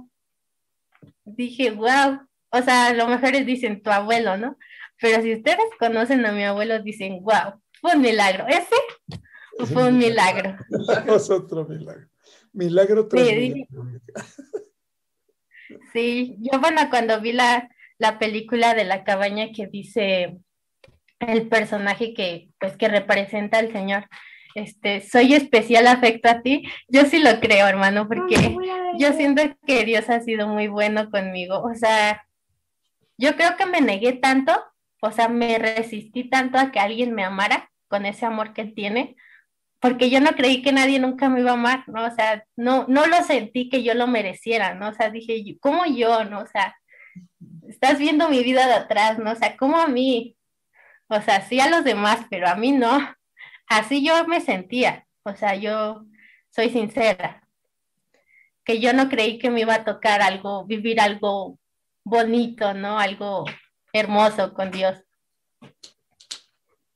G: Dije, wow, o sea, a lo mejor dicen tu abuelo, ¿no? Pero si ustedes conocen a mi abuelo, dicen, wow, fue un milagro. Ese fue un milagro.
F: Es otro milagro. Milagro tras
G: Sí,
F: milagro.
G: Sí, yo bueno, cuando vi la, la película de la cabaña que dice el personaje que pues que representa al Señor, este, soy especial afecto a ti, yo sí lo creo, hermano, porque yo siento que Dios ha sido muy bueno conmigo, o sea, yo creo que me negué tanto, o sea, me resistí tanto a que alguien me amara con ese amor que él tiene, porque yo no creí que nadie nunca me iba a amar, ¿no? O sea, no, no lo sentí que yo lo mereciera, ¿no? O sea, dije, ¿cómo yo, no? O sea, estás viendo mi vida de atrás, ¿no? O sea, ¿cómo a mí? O sea, sí a los demás, pero a mí no. Así yo me sentía, o sea, yo soy sincera, que yo no creí que me iba a tocar algo, vivir algo bonito, ¿no? Algo hermoso con Dios.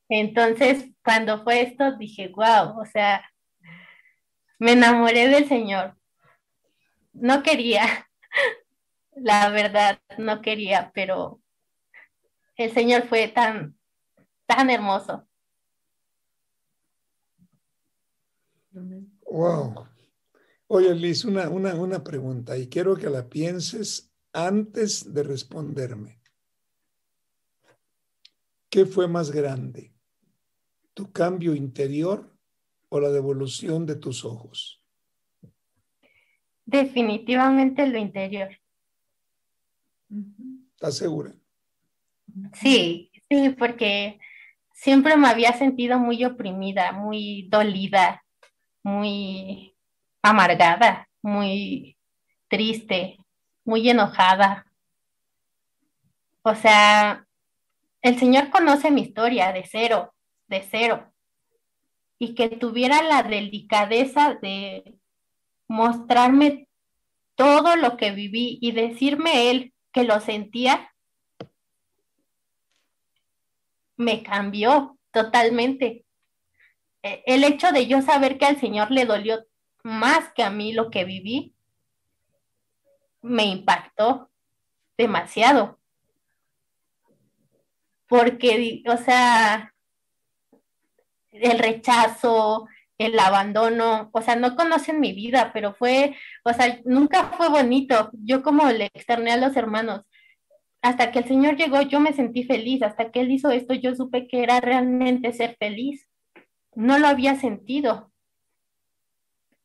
G: Entonces, cuando fue esto, dije, wow, o sea, me enamoré del Señor. No quería, la verdad, no quería, pero el Señor fue tan, tan hermoso.
F: Wow. Oye, Liz, una, una, una pregunta y quiero que la pienses antes de responderme. ¿Qué fue más grande? ¿Tu cambio interior o la devolución de tus ojos?
G: Definitivamente lo interior.
F: ¿Estás segura?
G: Sí, sí, porque siempre me había sentido muy oprimida, muy dolida, muy amargada, muy triste, muy enojada. O sea, el Señor conoce mi historia de cero, de cero. Y que tuviera la delicadeza de mostrarme todo lo que viví y decirme Él que lo sentía, me cambió totalmente. Eh, El hecho de yo saber que al Señor le dolió más que a mí lo que viví, me impactó demasiado. Porque, o sea, el rechazo, el abandono, o sea, no conocen mi vida, pero fue, o sea, nunca fue bonito. Yo como le externé a los hermanos, hasta que el Señor llegó, yo me sentí feliz, hasta que Él hizo esto, yo supe que era realmente ser feliz. No lo había sentido.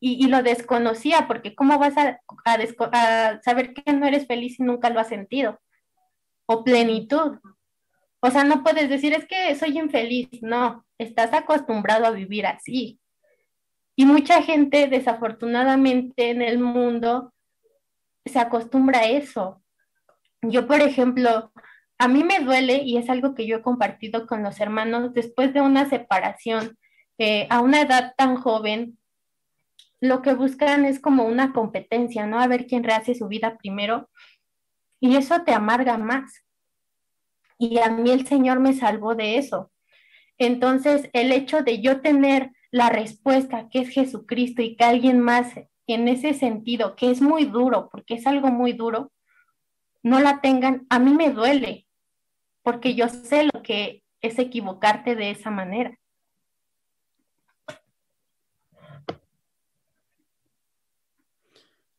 G: Y, lo desconocía, porque ¿cómo vas a saber que no eres feliz si nunca lo has sentido? O plenitud. O sea, no puedes decir, es que soy infeliz. No, estás acostumbrado a vivir así. Y mucha gente, desafortunadamente, en el mundo se acostumbra a eso. Yo, por ejemplo, a mí me duele y es algo que yo he compartido con los hermanos después de una separación eh, a una edad tan joven, lo que buscan es como una competencia, ¿no? A ver quién rehace su vida primero y eso te amarga más. Y a mí el Señor me salvó de eso. Entonces, el hecho de yo tener la respuesta que es Jesucristo y que alguien más en ese sentido, que es muy duro, porque es algo muy duro, no la tengan, a mí me duele, porque yo sé lo que es equivocarte de esa manera.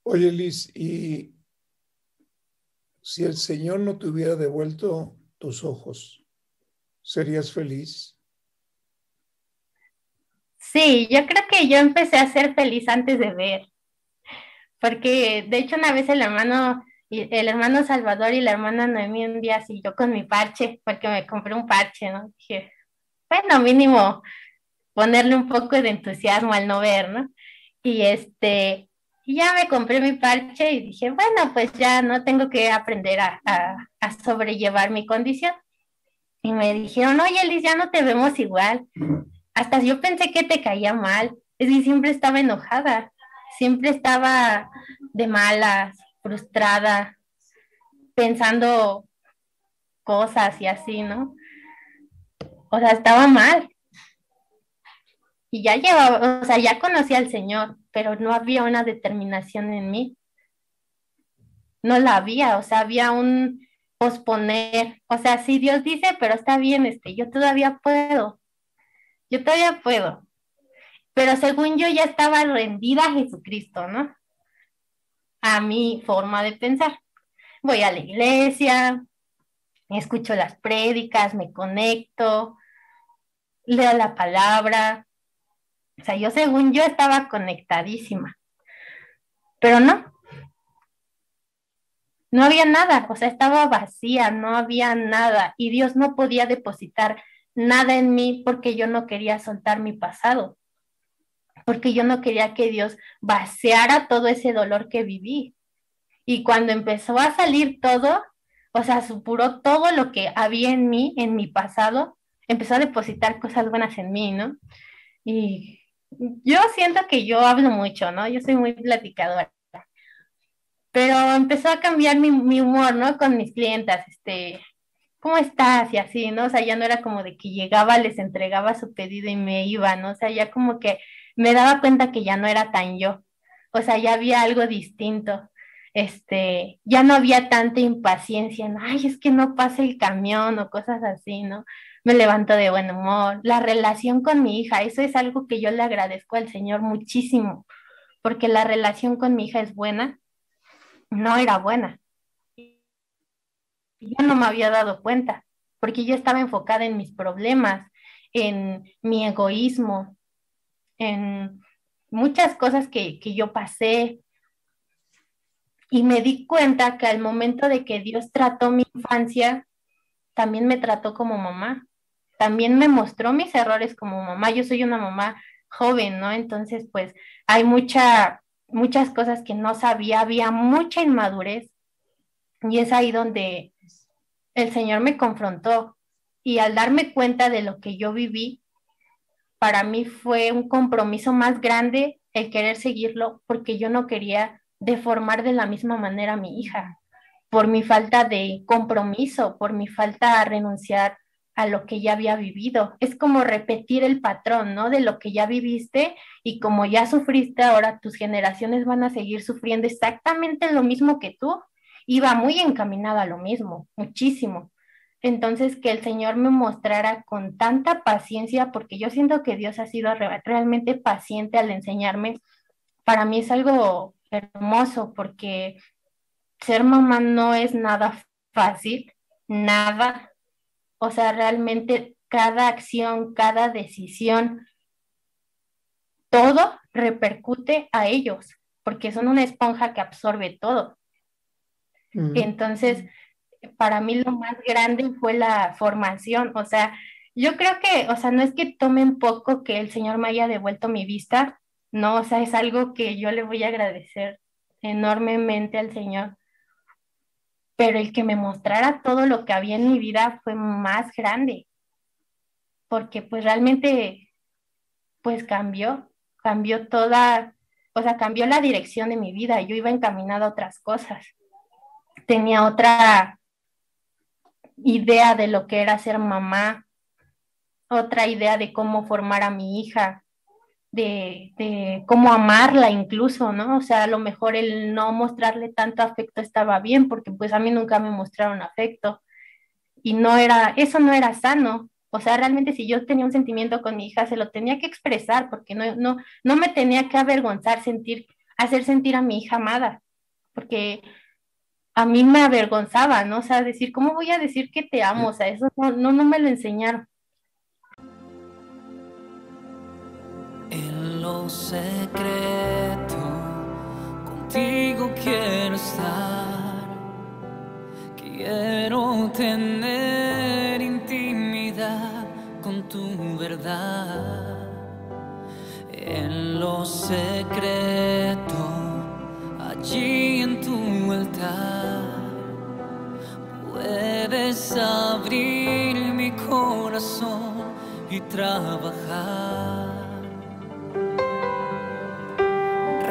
F: Oye, Liz, y si el Señor no te hubiera devuelto tus ojos, ¿serías feliz?
G: Sí, yo creo que yo empecé a ser feliz antes de ver, porque de hecho una vez el hermano, el hermano Salvador y la hermana Noemí un día así yo con mi parche, porque me compré un parche, ¿no? Dije, bueno, mínimo ponerle un poco de entusiasmo al no ver, ¿no? Y este, y ya me compré mi parche y dije, bueno, pues ya no tengo que aprender a, a, a sobrellevar mi condición. Y me dijeron, oye, Liz, ya no te vemos igual. Hasta yo pensé que te caía mal. Es que siempre estaba enojada. siempre estaba de malas, frustrada, pensando cosas y así, ¿no? O sea, estaba mal. Y ya llevaba, o sea, ya conocía al Señor, pero no había una determinación en mí. No la había, o sea, había un posponer. O sea, sí, Dios dice, pero está bien, este, yo todavía puedo. Yo todavía puedo. Pero según yo ya estaba rendida a Jesucristo, ¿no? A mi forma de pensar. Voy a la iglesia, escucho las prédicas, me conecto, leo la palabra. O sea, yo según yo estaba conectadísima. Pero no. No había nada, o sea, estaba vacía, no había nada. Y Dios no podía depositar nada en mí porque yo no quería soltar mi pasado porque yo no quería que Dios vaciara todo ese dolor que viví. Y cuando empezó a salir todo, o sea, supuró todo lo que había en mí, en mi pasado, empezó a depositar cosas buenas en mí, ¿no? Y yo siento que yo hablo mucho, ¿no? Yo soy muy platicadora. Pero empezó a cambiar mi, mi humor, ¿no? Con mis clientas, este, ¿cómo estás? Y así, ¿no? O sea, ya no era como de que llegaba, les entregaba su pedido y me iba, ¿no? O sea, ya como que me daba cuenta que ya no era tan yo, o sea, ya había algo distinto, este, ya no había tanta impaciencia, ¿no? ay, es que no pasa el camión o cosas así, ¿no? Me levanto de buen humor, la relación con mi hija, eso es algo que yo le agradezco al Señor muchísimo, porque la relación con mi hija es buena, no era buena. Yo no me había dado cuenta, porque yo estaba enfocada en mis problemas, en mi egoísmo, en muchas cosas que, yo pasé. Y me di cuenta que al momento de que Dios trató mi infancia, también me trató como mamá, también me mostró mis errores como mamá. Yo soy una mamá joven, ¿no? Entonces, pues hay mucha, muchas cosas que no sabía, había mucha inmadurez y es ahí donde el Señor me confrontó y al darme cuenta de lo que yo viví, para mí fue un compromiso más grande el querer seguirlo porque yo no quería deformar de la misma manera a mi hija, por mi falta de compromiso, por mi falta a renunciar a lo que ya había vivido. Es como repetir el patrón, ¿no? De lo que ya viviste y como ya sufriste, ahora tus generaciones van a seguir sufriendo exactamente lo mismo que tú. Iba muy encaminada a lo mismo, muchísimo. Entonces, que el Señor me mostrara con tanta paciencia, porque yo siento que Dios ha sido realmente paciente al enseñarme, para mí es algo hermoso, porque ser mamá no es nada fácil, nada. O sea, realmente cada acción, cada decisión, todo repercute a ellos, porque son una esponja que absorbe todo. Entonces, para mí lo más grande fue la formación, o sea, yo creo que, o sea, no es que tomen poco que el Señor me haya devuelto mi vista, no, o sea, es algo que yo le voy a agradecer enormemente al Señor, pero el que me mostrara todo lo que había en mi vida fue más grande, porque pues realmente, pues cambió, cambió toda, o sea, cambió la dirección de mi vida, yo iba encaminada a otras cosas, tenía otra idea de lo que era ser mamá, otra idea de cómo formar a mi hija, de, cómo amarla incluso, ¿no? O sea, a lo mejor el no mostrarle tanto afecto estaba bien, porque pues a mí nunca me mostraron afecto y no era, eso no era sano. O sea, realmente si yo tenía un sentimiento con mi hija, se lo tenía que expresar, porque no, no, no me tenía que avergonzar sentir, hacer sentir a mi hija amada, porque a mí me avergonzaba, ¿no? O sea, decir, ¿cómo voy a decir que te amo? O sea, eso no, no, me lo enseñaron.
H: Lo secreto, contigo quiero estar, quiero tener intimidad con tu verdad. En lo secreto, allí en tu altar Puedes abrir mi corazón y trabajar.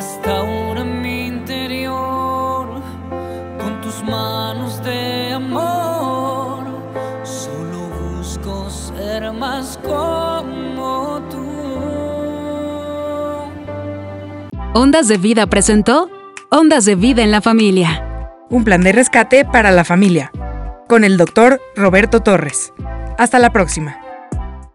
H: Restaura mi interior con tus manos de amor. Solo busco ser más como tú.
A: Ondas de Vida presentó Ondas de Vida en la Familia.
B: Un plan de rescate para la familia. Con el doctor Roberto Torres. Hasta la próxima.